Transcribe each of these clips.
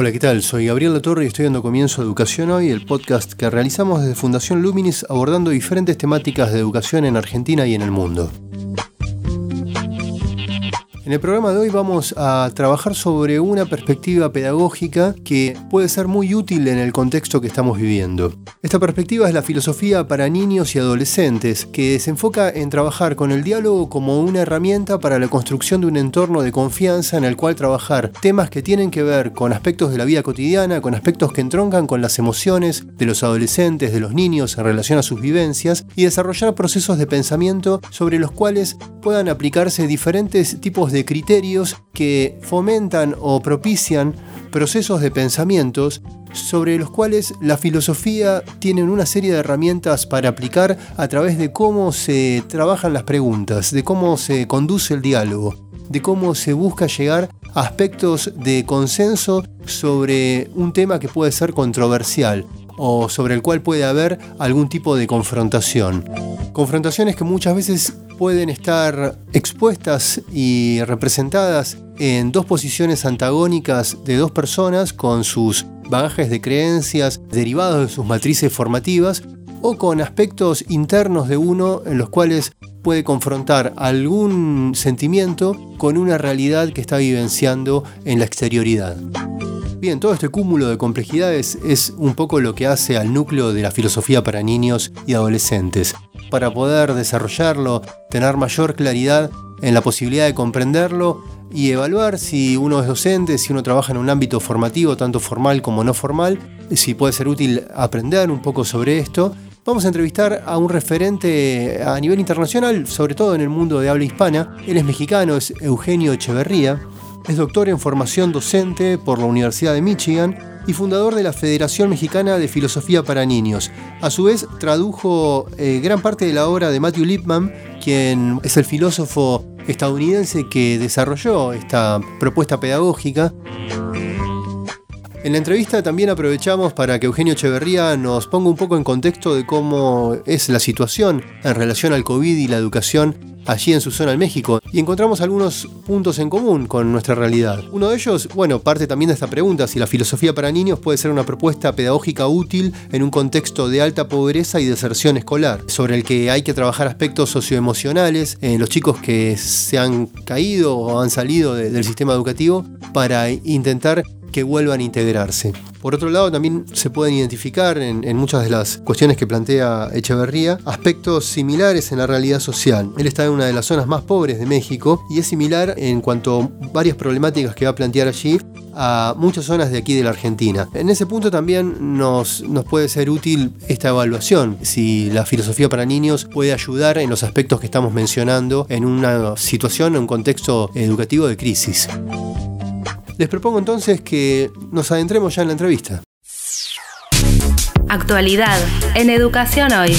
Hola, ¿qué tal? Soy Gabriel La Torre y estoy dando comienzo a Educación Hoy, el podcast que realizamos desde Fundación Luminis abordando diferentes temáticas de educación en Argentina y en el mundo. En el programa de hoy vamos a trabajar sobre una perspectiva pedagógica que puede ser muy útil en el contexto que estamos viviendo. Esta perspectiva es la filosofía para niños y adolescentes, que se enfoca en trabajar con el diálogo como una herramienta para la construcción de un entorno de confianza en el cual trabajar temas que tienen que ver con aspectos de la vida cotidiana, con aspectos que entroncan con las emociones de los adolescentes, de los niños en relación a sus vivencias, y desarrollar procesos de pensamiento sobre los cuales puedan aplicarse diferentes tipos de criterios que fomentan o propician procesos de pensamientos sobre los cuales la filosofía tiene una serie de herramientas para aplicar a través de cómo se trabajan las preguntas, de cómo se conduce el diálogo, de cómo se busca llegar a aspectos de consenso sobre un tema que puede ser controversial o sobre el cual puede haber algún tipo de confrontación. Confrontaciones que muchas veces pueden estar expuestas y representadas en dos posiciones antagónicas de dos personas con sus bagajes de creencias derivados de sus matrices formativas o con aspectos internos de uno en los cuales puede confrontar algún sentimiento con una realidad que está vivenciando en la exterioridad. Bien, todo este cúmulo de complejidades es un poco lo que hace al núcleo de la filosofía para niños y adolescentes para poder desarrollarlo, tener mayor claridad en la posibilidad de comprenderlo y evaluar si uno es docente, si uno trabaja en un ámbito formativo, tanto formal como no formal, si puede ser útil aprender un poco sobre esto. Vamos a entrevistar a un referente a nivel internacional, sobre todo en el mundo de habla hispana. Él es mexicano, es Eugenio Echeverría. Es doctor en formación docente por la Universidad de Michigan y fundador de la Federación Mexicana de Filosofía para Niños. A su vez, tradujo eh, gran parte de la obra de Matthew Lipman, quien es el filósofo estadounidense que desarrolló esta propuesta pedagógica. En la entrevista también aprovechamos para que Eugenio Echeverría nos ponga un poco en contexto de cómo es la situación en relación al COVID y la educación allí en su zona en México y encontramos algunos puntos en común con nuestra realidad. Uno de ellos, bueno, parte también de esta pregunta, si la filosofía para niños puede ser una propuesta pedagógica útil en un contexto de alta pobreza y deserción escolar, sobre el que hay que trabajar aspectos socioemocionales en los chicos que se han caído o han salido del sistema educativo para intentar que vuelvan a integrarse. Por otro lado, también se pueden identificar en, muchas de las cuestiones que plantea Echeverría aspectos similares en la realidad social. Él está en una de las zonas más pobres de México y es similar en cuanto a varias problemáticas que va a plantear allí a muchas zonas de aquí de la Argentina. En ese punto también nos, nos puede ser útil esta evaluación, si la filosofía para niños puede ayudar en los aspectos que estamos mencionando en una situación, en un contexto educativo de crisis. Les propongo entonces que nos adentremos ya en la entrevista. Actualidad en Educación Hoy.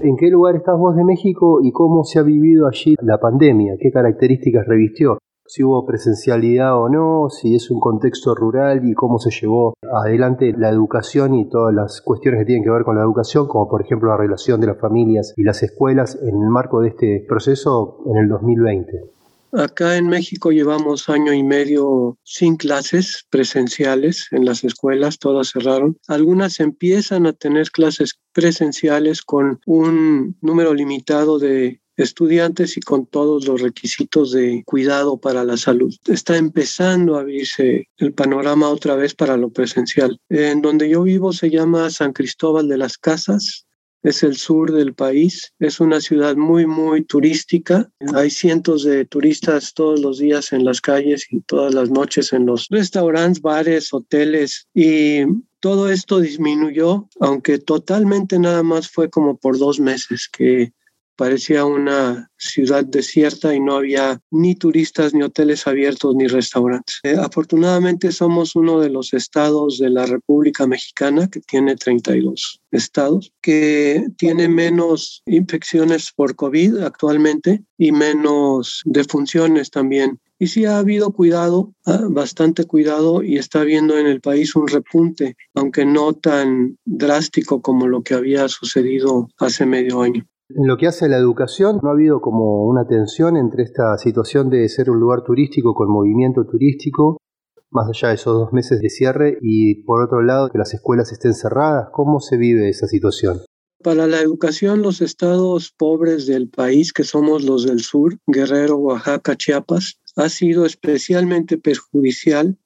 ¿En qué lugar estás vos de México y cómo se ha vivido allí la pandemia? ¿Qué características revistió? Si hubo presencialidad o no, si es un contexto rural y cómo se llevó adelante la educación y todas las cuestiones que tienen que ver con la educación, como por ejemplo la relación de las familias y las escuelas en el marco de este proceso en el 2020. Acá en México llevamos año y medio sin clases presenciales en las escuelas, todas cerraron. Algunas empiezan a tener clases presenciales con un número limitado de estudiantes y con todos los requisitos de cuidado para la salud. Está empezando a abrirse el panorama otra vez para lo presencial. En donde yo vivo se llama San Cristóbal de las Casas, es el sur del país, es una ciudad muy, muy turística. Hay cientos de turistas todos los días en las calles y todas las noches en los restaurantes, bares, hoteles y todo esto disminuyó, aunque totalmente nada más fue como por dos meses que parecía una ciudad desierta y no había ni turistas, ni hoteles abiertos, ni restaurantes. Eh, afortunadamente somos uno de los estados de la República Mexicana que tiene 32 estados, que tiene menos infecciones por COVID actualmente y menos defunciones también y sí ha habido cuidado, ah, bastante cuidado, y está habiendo en el país un repunte, aunque no tan drástico como lo que había sucedido hace medio año. En lo que hace a la educación, ¿no ha habido como una tensión entre esta situación de ser un lugar turístico con movimiento turístico, más allá de esos dos meses de cierre, y por otro lado que las escuelas estén cerradas? ¿Cómo se vive esa situación? Para la educación, los estados pobres del país, que somos los del sur, Guerrero, Oaxaca, Chiapas, ha sido especialmente perjudicial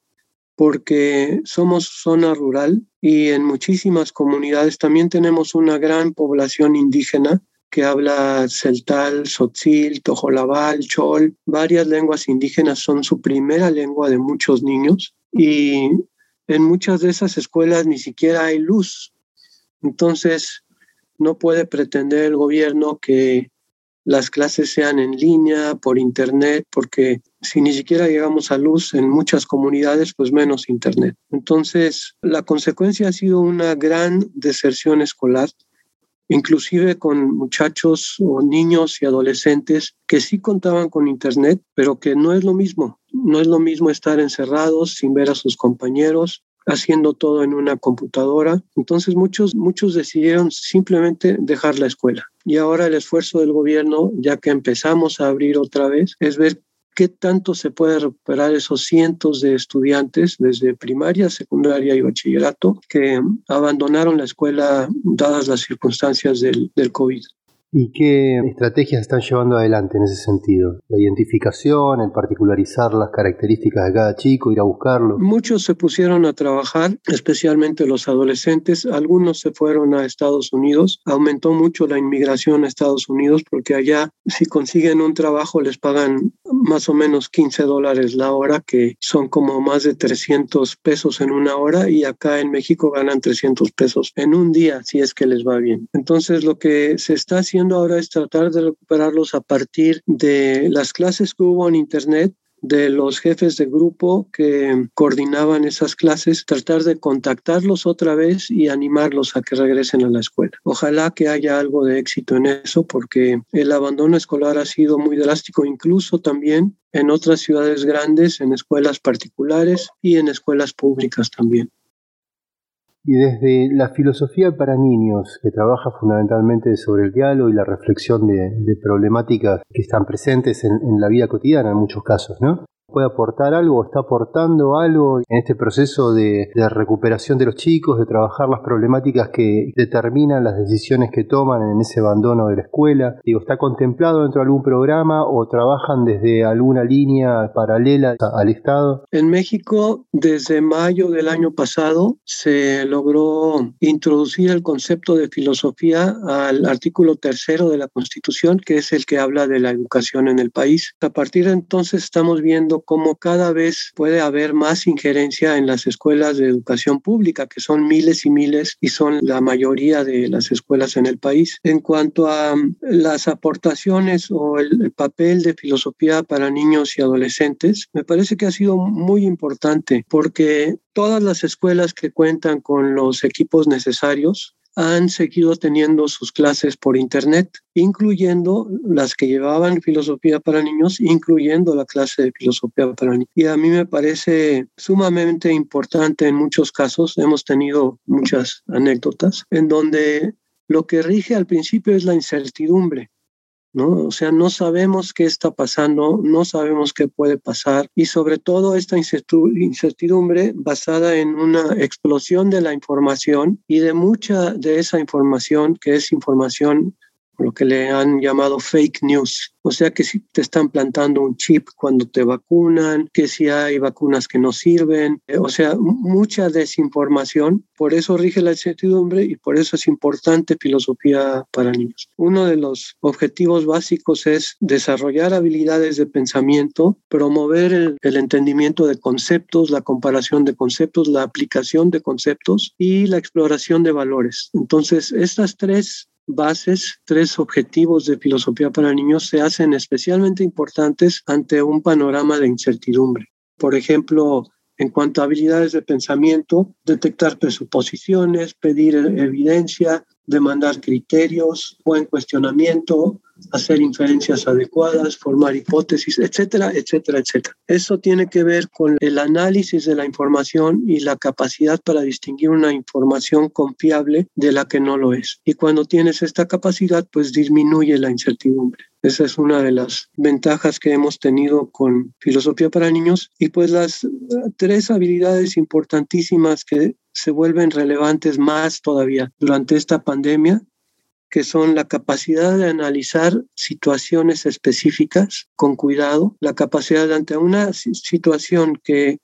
porque somos zona rural y en muchísimas comunidades también tenemos una gran población indígena que habla celtal, sotzil, tojolabal, chol. Varias lenguas indígenas son su primera lengua de muchos niños y en muchas de esas escuelas ni siquiera hay luz. Entonces, no puede pretender el gobierno que las clases sean en línea, por internet, porque si ni siquiera llegamos a luz en muchas comunidades, pues menos internet. Entonces, la consecuencia ha sido una gran deserción escolar inclusive con muchachos o niños y adolescentes que sí contaban con Internet, pero que no es lo mismo. No es lo mismo estar encerrados sin ver a sus compañeros, haciendo todo en una computadora. Entonces muchos, muchos decidieron simplemente dejar la escuela. Y ahora el esfuerzo del gobierno, ya que empezamos a abrir otra vez, es ver qué tanto se puede recuperar esos cientos de estudiantes desde primaria, secundaria y bachillerato que abandonaron la escuela dadas las circunstancias del, del COVID. ¿Y qué estrategias están llevando adelante en ese sentido? La identificación, el particularizar las características de cada chico, ir a buscarlo. Muchos se pusieron a trabajar, especialmente los adolescentes. Algunos se fueron a Estados Unidos. Aumentó mucho la inmigración a Estados Unidos porque allá si consiguen un trabajo les pagan más o menos 15 dólares la hora, que son como más de 300 pesos en una hora y acá en México ganan 300 pesos en un día si es que les va bien. Entonces lo que se está haciendo ahora es tratar de recuperarlos a partir de las clases que hubo en Internet de los jefes de grupo que coordinaban esas clases, tratar de contactarlos otra vez y animarlos a que regresen a la escuela. Ojalá que haya algo de éxito en eso porque el abandono escolar ha sido muy drástico, incluso también en otras ciudades grandes, en escuelas particulares y en escuelas públicas también. Y desde la filosofía para niños, que trabaja fundamentalmente sobre el diálogo y la reflexión de, problemáticas que están presentes en, en, la vida cotidiana en muchos casos, ¿no? Puede aportar algo, está aportando algo en este proceso de, recuperación de los chicos, de trabajar las problemáticas que determinan las decisiones que toman en ese abandono de la escuela. Digo, ¿está contemplado dentro de algún programa o trabajan desde alguna línea paralela al Estado? En México, desde mayo del año pasado, se logró introducir el concepto de filosofía al artículo tercero de la Constitución, que es el que habla de la educación en el país. A partir de entonces estamos viendo cómo cada vez puede haber más injerencia en las escuelas de educación pública, que son miles y miles y son la mayoría de las escuelas en el país. En cuanto a mm, las aportaciones o el papel de filosofía para niños y adolescentes, me parece que ha sido muy importante porque todas las escuelas que cuentan con los equipos necesarios han seguido teniendo sus clases por Internet, incluyendo las que llevaban filosofía para niños, incluyendo la clase de filosofía para niños. Y a mí me parece sumamente importante en muchos casos, hemos tenido muchas anécdotas, en donde lo que rige al principio es la incertidumbre. ¿No? O sea, no sabemos qué está pasando, no sabemos qué puede pasar y sobre todo esta incertidumbre basada en una explosión de la información y de mucha de esa información que es información lo que le han llamado fake news. O sea que si te están plantando un chip cuando te vacunan, que si hay vacunas que no sirven, eh, o sea, mucha desinformación. Por eso rige la incertidumbre y por eso es importante filosofía para niños. Uno de los objetivos básicos es desarrollar habilidades de pensamiento, promover el, el entendimiento de conceptos, la comparación de conceptos, la aplicación de conceptos y la exploración de valores. Entonces, estas tres bases, tres objetivos de filosofía para niños se hacen especialmente importantes ante un panorama de incertidumbre. Por ejemplo, en cuanto a habilidades de pensamiento, detectar presuposiciones, pedir evidencia, demandar criterios, buen cuestionamiento, hacer inferencias adecuadas, formar hipótesis, etcétera, etcétera, etcétera. Eso tiene que ver con el análisis de la información y la capacidad para distinguir una información confiable de la que no lo es. Y cuando tienes esta capacidad, pues disminuye la incertidumbre. Esa es una de las ventajas que hemos tenido con filosofía para niños. Y pues las tres habilidades importantísimas que se vuelven relevantes más todavía durante esta pandemia que son la capacidad de analizar situaciones específicas con cuidado, la capacidad de ante una situación que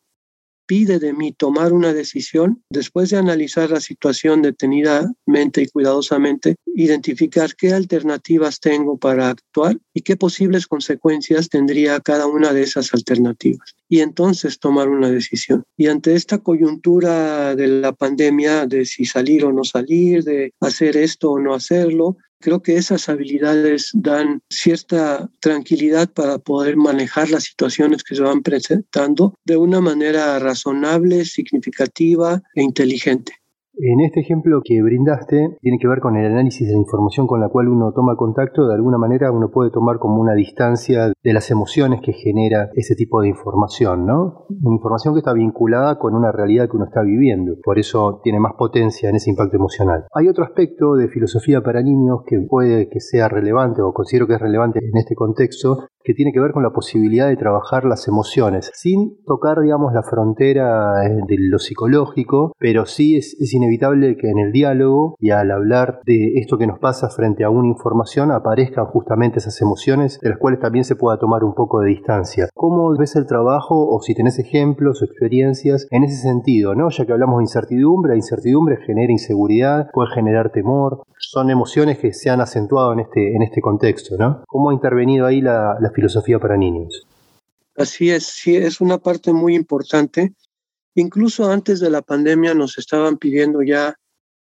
pide de mí tomar una decisión, después de analizar la situación detenidamente y cuidadosamente, identificar qué alternativas tengo para actuar y qué posibles consecuencias tendría cada una de esas alternativas. Y entonces tomar una decisión. Y ante esta coyuntura de la pandemia, de si salir o no salir, de hacer esto o no hacerlo, Creo que esas habilidades dan cierta tranquilidad para poder manejar las situaciones que se van presentando de una manera razonable, significativa e inteligente. En este ejemplo que brindaste, tiene que ver con el análisis de la información con la cual uno toma contacto. De alguna manera uno puede tomar como una distancia de las emociones que genera ese tipo de información, ¿no? Una información que está vinculada con una realidad que uno está viviendo. Por eso tiene más potencia en ese impacto emocional. Hay otro aspecto de filosofía para niños que puede que sea relevante o considero que es relevante en este contexto, que tiene que ver con la posibilidad de trabajar las emociones, sin tocar, digamos, la frontera eh, de lo psicológico, pero sí es, es inevitable que en el diálogo y al hablar de esto que nos pasa frente a una información aparezcan justamente esas emociones de las cuales también se pueda tomar un poco de distancia. ¿Cómo ves el trabajo o si tenés ejemplos o experiencias en ese sentido, ¿no? Ya que hablamos de incertidumbre, la incertidumbre genera inseguridad, puede generar temor, son emociones que se han acentuado en este, en este contexto, ¿no? ¿Cómo ha intervenido ahí la, la filosofía para niños. Así es, sí, es una parte muy importante. Incluso antes de la pandemia nos estaban pidiendo ya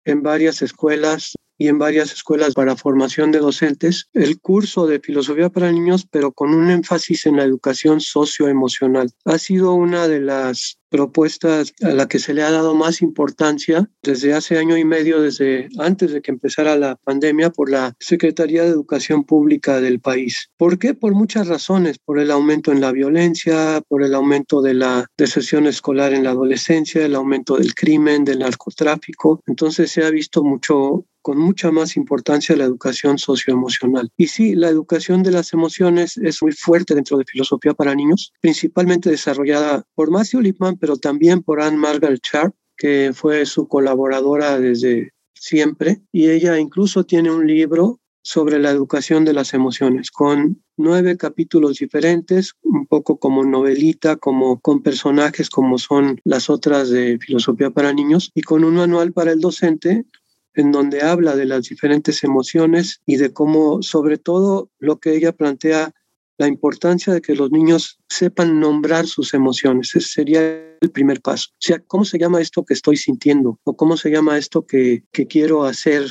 en varias escuelas y en varias escuelas para formación de docentes el curso de filosofía para niños, pero con un énfasis en la educación socioemocional. Ha sido una de las propuestas a la que se le ha dado más importancia desde hace año y medio, desde antes de que empezara la pandemia, por la Secretaría de Educación Pública del país. ¿Por qué? Por muchas razones, por el aumento en la violencia, por el aumento de la deserción escolar en la adolescencia, el aumento del crimen, del narcotráfico. Entonces se ha visto mucho con mucha más importancia la educación socioemocional. Y sí, la educación de las emociones es muy fuerte dentro de filosofía para niños, principalmente desarrollada por Matthew Lipman, pero también por Anne Margaret Sharp, que fue su colaboradora desde siempre. Y ella incluso tiene un libro sobre la educación de las emociones, con nueve capítulos diferentes, un poco como novelita, como con personajes como son las otras de filosofía para niños, y con un manual para el docente en donde habla de las diferentes emociones y de cómo, sobre todo, lo que ella plantea, la importancia de que los niños sepan nombrar sus emociones. Ese sería el primer paso. O sea, ¿cómo se llama esto que estoy sintiendo? ¿O cómo se llama esto que, que quiero hacer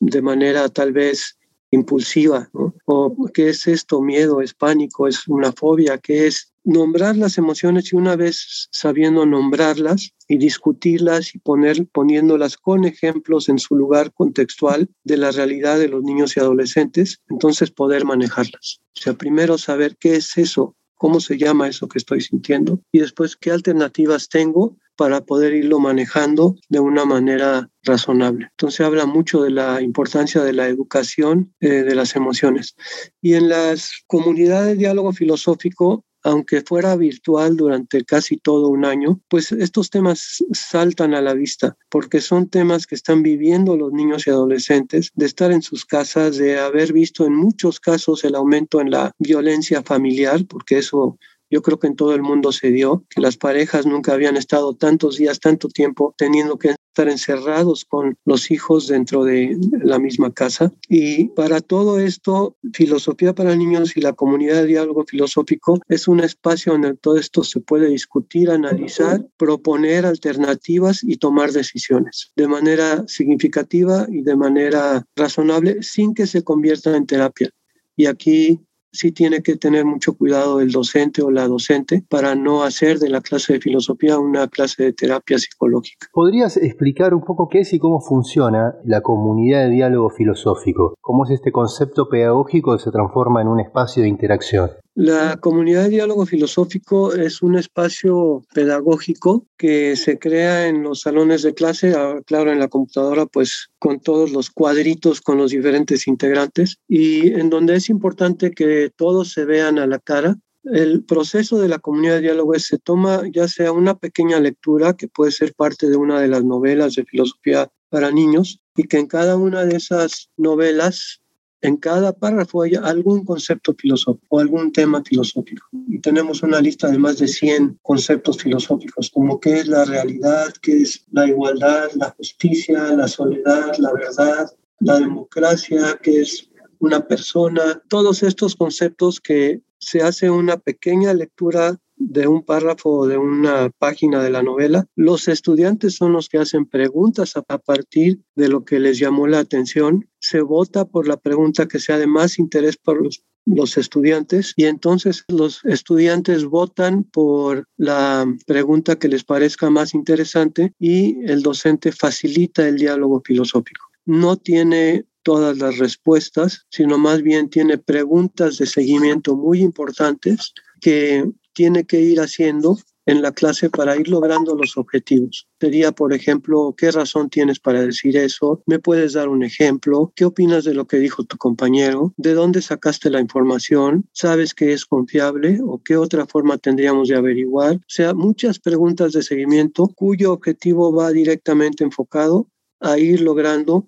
de manera tal vez impulsiva? ¿O qué es esto? ¿Miedo? ¿Es pánico? ¿Es una fobia? ¿Qué es? Nombrar las emociones y una vez sabiendo nombrarlas y discutirlas y poner, poniéndolas con ejemplos en su lugar contextual de la realidad de los niños y adolescentes, entonces poder manejarlas. O sea, primero saber qué es eso, cómo se llama eso que estoy sintiendo y después qué alternativas tengo para poder irlo manejando de una manera razonable. Entonces habla mucho de la importancia de la educación eh, de las emociones. Y en las comunidades de diálogo filosófico aunque fuera virtual durante casi todo un año, pues estos temas saltan a la vista porque son temas que están viviendo los niños y adolescentes, de estar en sus casas, de haber visto en muchos casos el aumento en la violencia familiar, porque eso yo creo que en todo el mundo se dio, que las parejas nunca habían estado tantos días, tanto tiempo teniendo que estar encerrados con los hijos dentro de la misma casa. Y para todo esto, Filosofía para Niños y la comunidad de diálogo filosófico es un espacio donde todo esto se puede discutir, analizar, proponer alternativas y tomar decisiones de manera significativa y de manera razonable sin que se convierta en terapia. Y aquí sí tiene que tener mucho cuidado el docente o la docente para no hacer de la clase de filosofía una clase de terapia psicológica. ¿Podrías explicar un poco qué es y cómo funciona la comunidad de diálogo filosófico? ¿Cómo es este concepto pedagógico que se transforma en un espacio de interacción? La comunidad de diálogo filosófico es un espacio pedagógico que se crea en los salones de clase, ah, claro, en la computadora, pues con todos los cuadritos con los diferentes integrantes y en donde es importante que todos se vean a la cara. El proceso de la comunidad de diálogo es, se toma ya sea una pequeña lectura que puede ser parte de una de las novelas de filosofía para niños y que en cada una de esas novelas en cada párrafo hay algún concepto filosófico o algún tema filosófico. Y tenemos una lista de más de 100 conceptos filosóficos, como qué es la realidad, qué es la igualdad, la justicia, la soledad, la verdad, la democracia, qué es una persona. Todos estos conceptos que se hace una pequeña lectura de un párrafo o de una página de la novela, los estudiantes son los que hacen preguntas a, partir de lo que les llamó la atención. Se vota por la pregunta que sea de más interés para los, los estudiantes y entonces los estudiantes votan por la pregunta que les parezca más interesante y el docente facilita el diálogo filosófico. No tiene todas las respuestas, sino más bien tiene preguntas de seguimiento muy importantes que tiene que ir haciendo en la clase para ir logrando los objetivos. Sería, por ejemplo, ¿qué razón tienes para decir eso? ¿Me puedes dar un ejemplo? ¿Qué opinas de lo que dijo tu compañero? ¿De dónde sacaste la información? ¿Sabes que es confiable? ¿O qué otra forma tendríamos de averiguar? O sea, muchas preguntas de seguimiento cuyo objetivo va directamente enfocado a ir logrando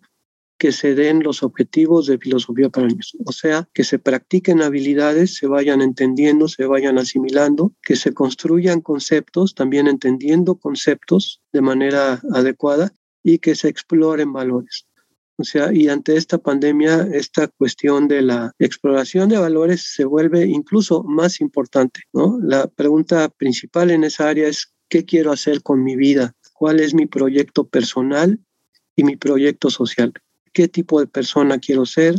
que se den los objetivos de filosofía para niños, o sea, que se practiquen habilidades, se vayan entendiendo, se vayan asimilando, que se construyan conceptos, también entendiendo conceptos de manera adecuada y que se exploren valores. O sea, y ante esta pandemia, esta cuestión de la exploración de valores se vuelve incluso más importante, ¿no? La pregunta principal en esa área es, ¿qué quiero hacer con mi vida? ¿Cuál es mi proyecto personal y mi proyecto social? Qué tipo de persona quiero ser,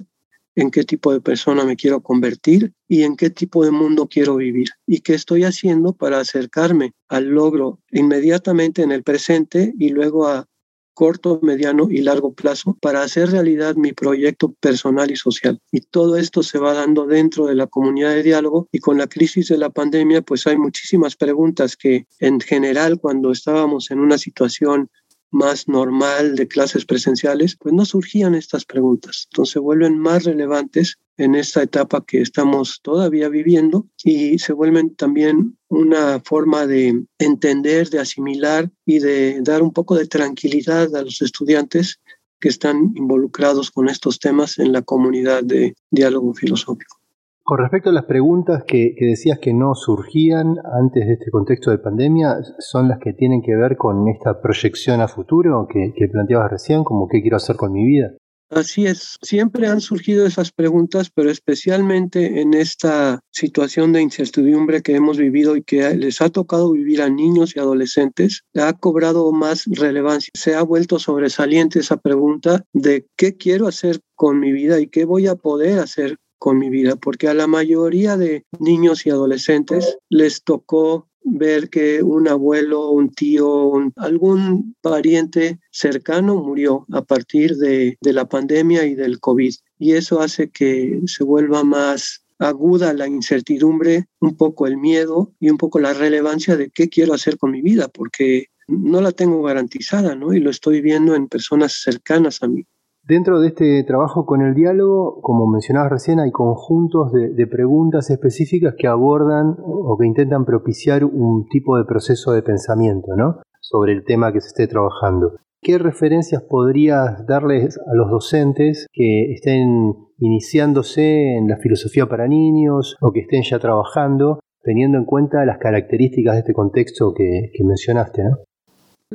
en qué tipo de persona me quiero convertir y en qué tipo de mundo quiero vivir y qué estoy haciendo para acercarme al logro inmediatamente en el presente y luego a corto, mediano y largo plazo para hacer realidad mi proyecto personal y social. Y todo esto se va dando dentro de la comunidad de diálogo y con la crisis de la pandemia pues hay muchísimas preguntas que en general cuando estábamos en una situación más normal de clases presenciales, pues no surgían estas preguntas. Entonces se vuelven más relevantes en esta etapa que estamos todavía viviendo y se vuelven también una forma de entender, de asimilar y de dar un poco de tranquilidad a los estudiantes que están involucrados con estos temas en la comunidad de diálogo filosófico. Con respecto a las preguntas que, decías que no surgían antes de este contexto de pandemia, son las que tienen que ver con esta proyección a futuro que, que planteabas recién, como qué quiero hacer con mi vida. Así es, siempre han surgido esas preguntas, pero especialmente en esta situación de incertidumbre que hemos vivido y que les ha tocado vivir a niños y adolescentes, ha cobrado más relevancia. Se ha vuelto sobresaliente esa pregunta de qué quiero hacer con mi vida y qué voy a poder hacer con mi vida, porque a la mayoría de niños y adolescentes les tocó ver que un abuelo, un tío, algún pariente cercano murió a partir de, de la pandemia y del COVID. Y eso hace que se vuelva más aguda la incertidumbre, un poco el miedo y un poco la relevancia de qué quiero hacer con mi vida, porque no la tengo garantizada, ¿no? Y lo estoy viendo en personas cercanas a mí. Dentro de este trabajo con el diálogo, como mencionabas recién, hay conjuntos de, preguntas específicas que abordan o que intentan propiciar un tipo de proceso de pensamiento ¿no? sobre el tema que se esté trabajando. ¿Qué referencias podrías darles a los docentes que estén iniciándose en la filosofía para niños o que estén ya trabajando, teniendo en cuenta las características de este contexto que, que mencionaste? ¿no?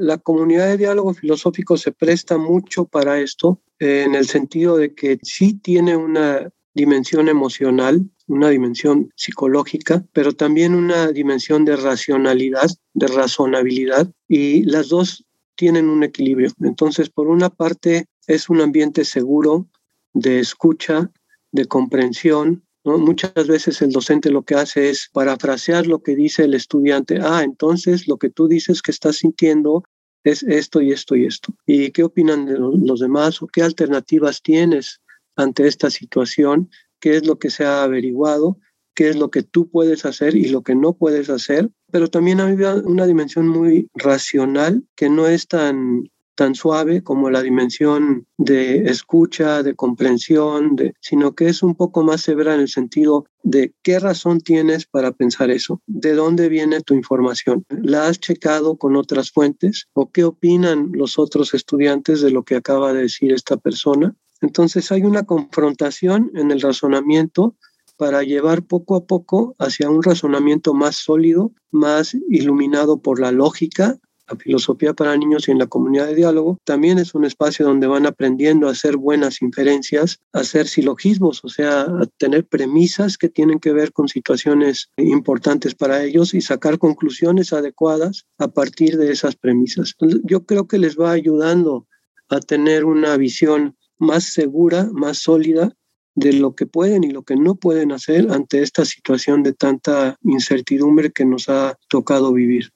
La comunidad de diálogo filosófico se presta mucho para esto, eh, en el sentido de que sí tiene una dimensión emocional, una dimensión psicológica, pero también una dimensión de racionalidad, de razonabilidad, y las dos tienen un equilibrio. Entonces, por una parte, es un ambiente seguro de escucha, de comprensión. Muchas veces el docente lo que hace es parafrasear lo que dice el estudiante. Ah, entonces lo que tú dices que estás sintiendo es esto y esto y esto. ¿Y qué opinan de los demás o qué alternativas tienes ante esta situación? ¿Qué es lo que se ha averiguado? ¿Qué es lo que tú puedes hacer y lo que no puedes hacer? Pero también hay una dimensión muy racional que no es tan tan suave como la dimensión de escucha, de comprensión, de, sino que es un poco más severa en el sentido de qué razón tienes para pensar eso, de dónde viene tu información, la has checado con otras fuentes o qué opinan los otros estudiantes de lo que acaba de decir esta persona. Entonces hay una confrontación en el razonamiento para llevar poco a poco hacia un razonamiento más sólido, más iluminado por la lógica la filosofía para niños y en la comunidad de diálogo, también es un espacio donde van aprendiendo a hacer buenas inferencias, a hacer silogismos, o sea, a tener premisas que tienen que ver con situaciones importantes para ellos y sacar conclusiones adecuadas a partir de esas premisas. Yo creo que les va ayudando a tener una visión más segura, más sólida de lo que pueden y lo que no pueden hacer ante esta situación de tanta incertidumbre que nos ha tocado vivir.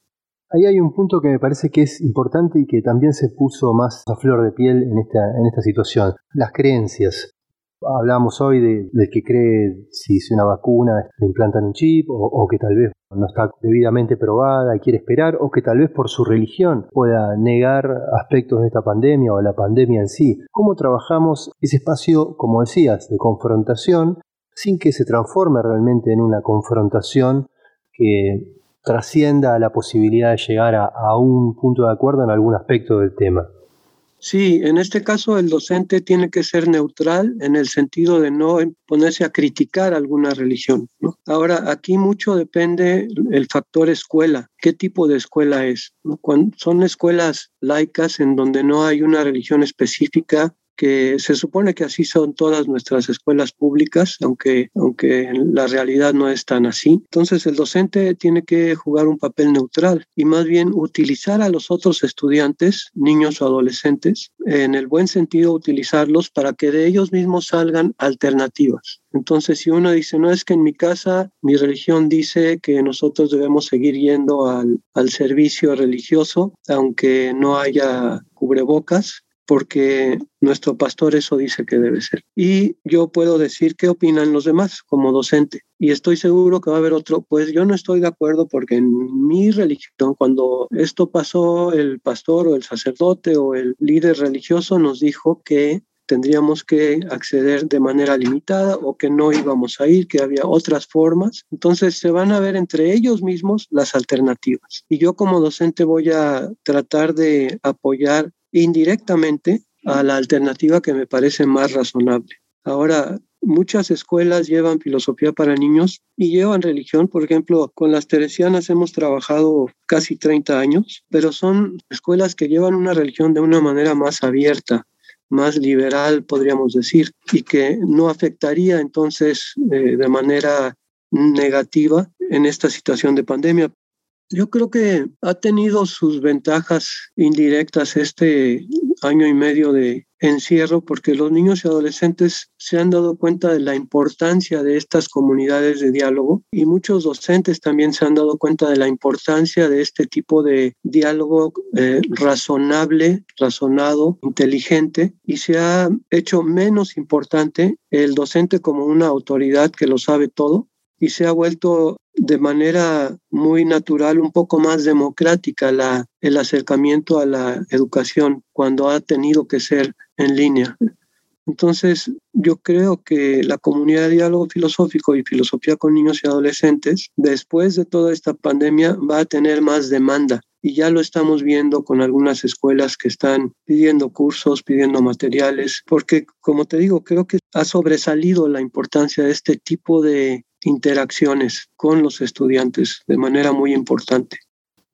Ahí hay un punto que me parece que es importante y que también se puso más a flor de piel en esta, en situación, las creencias. Hablamos hoy de, del que cree si, si una vacuna le implantan un chip o, que tal vez no está debidamente probada y quiere esperar o que tal vez por su religión pueda negar aspectos de esta pandemia o de la pandemia en sí. ¿Cómo trabajamos ese espacio, como decías, de confrontación sin que se transforme realmente en una confrontación que trascienda la posibilidad de llegar a, un punto de acuerdo en algún aspecto del tema. Sí, en este caso el docente tiene que ser neutral en el sentido de no ponerse a criticar alguna religión. Ahora, aquí mucho depende el factor escuela, qué tipo de escuela es. Son escuelas laicas en donde no hay una religión específica, que se supone que así son todas nuestras escuelas públicas, aunque, aunque la realidad no es tan así. Entonces el docente tiene que jugar un papel neutral y más bien utilizar a los otros estudiantes, niños o adolescentes, en el buen sentido utilizarlos para que de ellos mismos salgan alternativas. Entonces, si uno dice, no es que en mi casa mi religión dice que nosotros debemos seguir yendo al, al servicio religioso, aunque no haya cubrebocas, porque nuestro pastor eso dice que debe ser. Y yo puedo decir qué opinan los demás como docente. Y estoy seguro que va a haber otro, pues yo no estoy de acuerdo porque en mi religión, cuando esto pasó, el pastor o el sacerdote o el líder religioso nos dijo que tendríamos que acceder de manera limitada o que no íbamos a ir, que había otras formas. Entonces se van a ver entre ellos mismos las alternativas. Y yo como docente voy a tratar de apoyar indirectamente a la alternativa que me parece más razonable. Ahora, muchas escuelas llevan filosofía para niños y llevan religión. Por ejemplo, con las teresianas hemos trabajado casi 30 años, pero son escuelas que llevan una religión de una manera más abierta, más liberal, podríamos decir, y que no afectaría entonces eh, de manera negativa en esta situación de pandemia. Yo creo que ha tenido sus ventajas indirectas este año y medio de encierro porque los niños y adolescentes se han dado cuenta de la importancia de estas comunidades de diálogo y muchos docentes también se han dado cuenta de la importancia de este tipo de diálogo eh, razonable, razonado, inteligente y se ha hecho menos importante el docente como una autoridad que lo sabe todo y se ha vuelto de manera muy natural, un poco más democrática la, el acercamiento a la educación cuando ha tenido que ser en línea. Entonces, yo creo que la comunidad de diálogo filosófico y filosofía con niños y adolescentes, después de toda esta pandemia, va a tener más demanda. Y ya lo estamos viendo con algunas escuelas que están pidiendo cursos, pidiendo materiales, porque, como te digo, creo que ha sobresalido la importancia de este tipo de interacciones con los estudiantes de manera muy importante.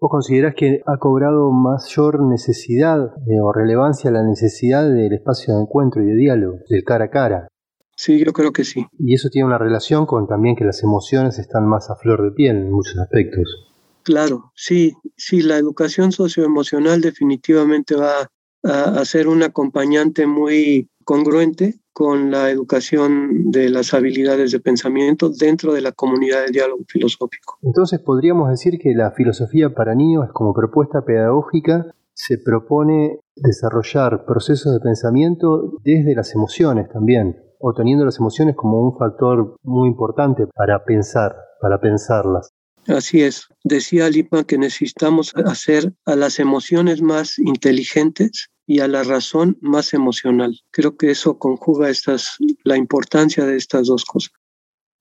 ¿Vos considerás que ha cobrado mayor necesidad eh, o relevancia la necesidad del espacio de encuentro y de diálogo, del cara a cara? Sí, yo creo que sí. Y eso tiene una relación con también que las emociones están más a flor de piel en muchos aspectos. Claro, sí, sí, la educación socioemocional definitivamente va a, a ser un acompañante muy congruente con la educación de las habilidades de pensamiento dentro de la comunidad de diálogo filosófico. Entonces podríamos decir que la filosofía para niños como propuesta pedagógica se propone desarrollar procesos de pensamiento desde las emociones también, o teniendo las emociones como un factor muy importante para pensar, para pensarlas. Así es. Decía Lippmann que necesitamos hacer a las emociones más inteligentes y a la razón más emocional. Creo que eso conjuga estas, la importancia de estas dos cosas.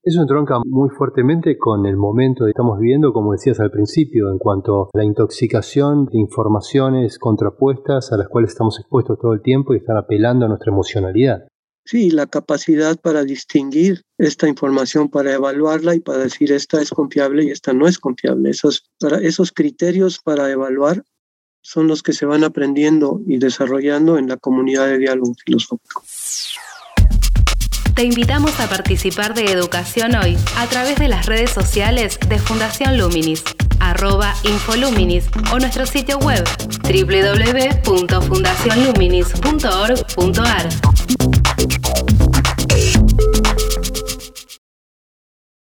Eso entronca muy fuertemente con el momento que estamos viviendo, como decías al principio, en cuanto a la intoxicación de informaciones contrapuestas a las cuales estamos expuestos todo el tiempo y están apelando a nuestra emocionalidad. Sí, la capacidad para distinguir esta información, para evaluarla y para decir esta es confiable y esta no es confiable. Esos, para, esos criterios para evaluar son los que se van aprendiendo y desarrollando en la comunidad de diálogo filosófico. Te invitamos a participar de Educación Hoy a través de las redes sociales de Fundación Luminis, arroba Infoluminis o nuestro sitio web www.fundacionluminis.org.ar.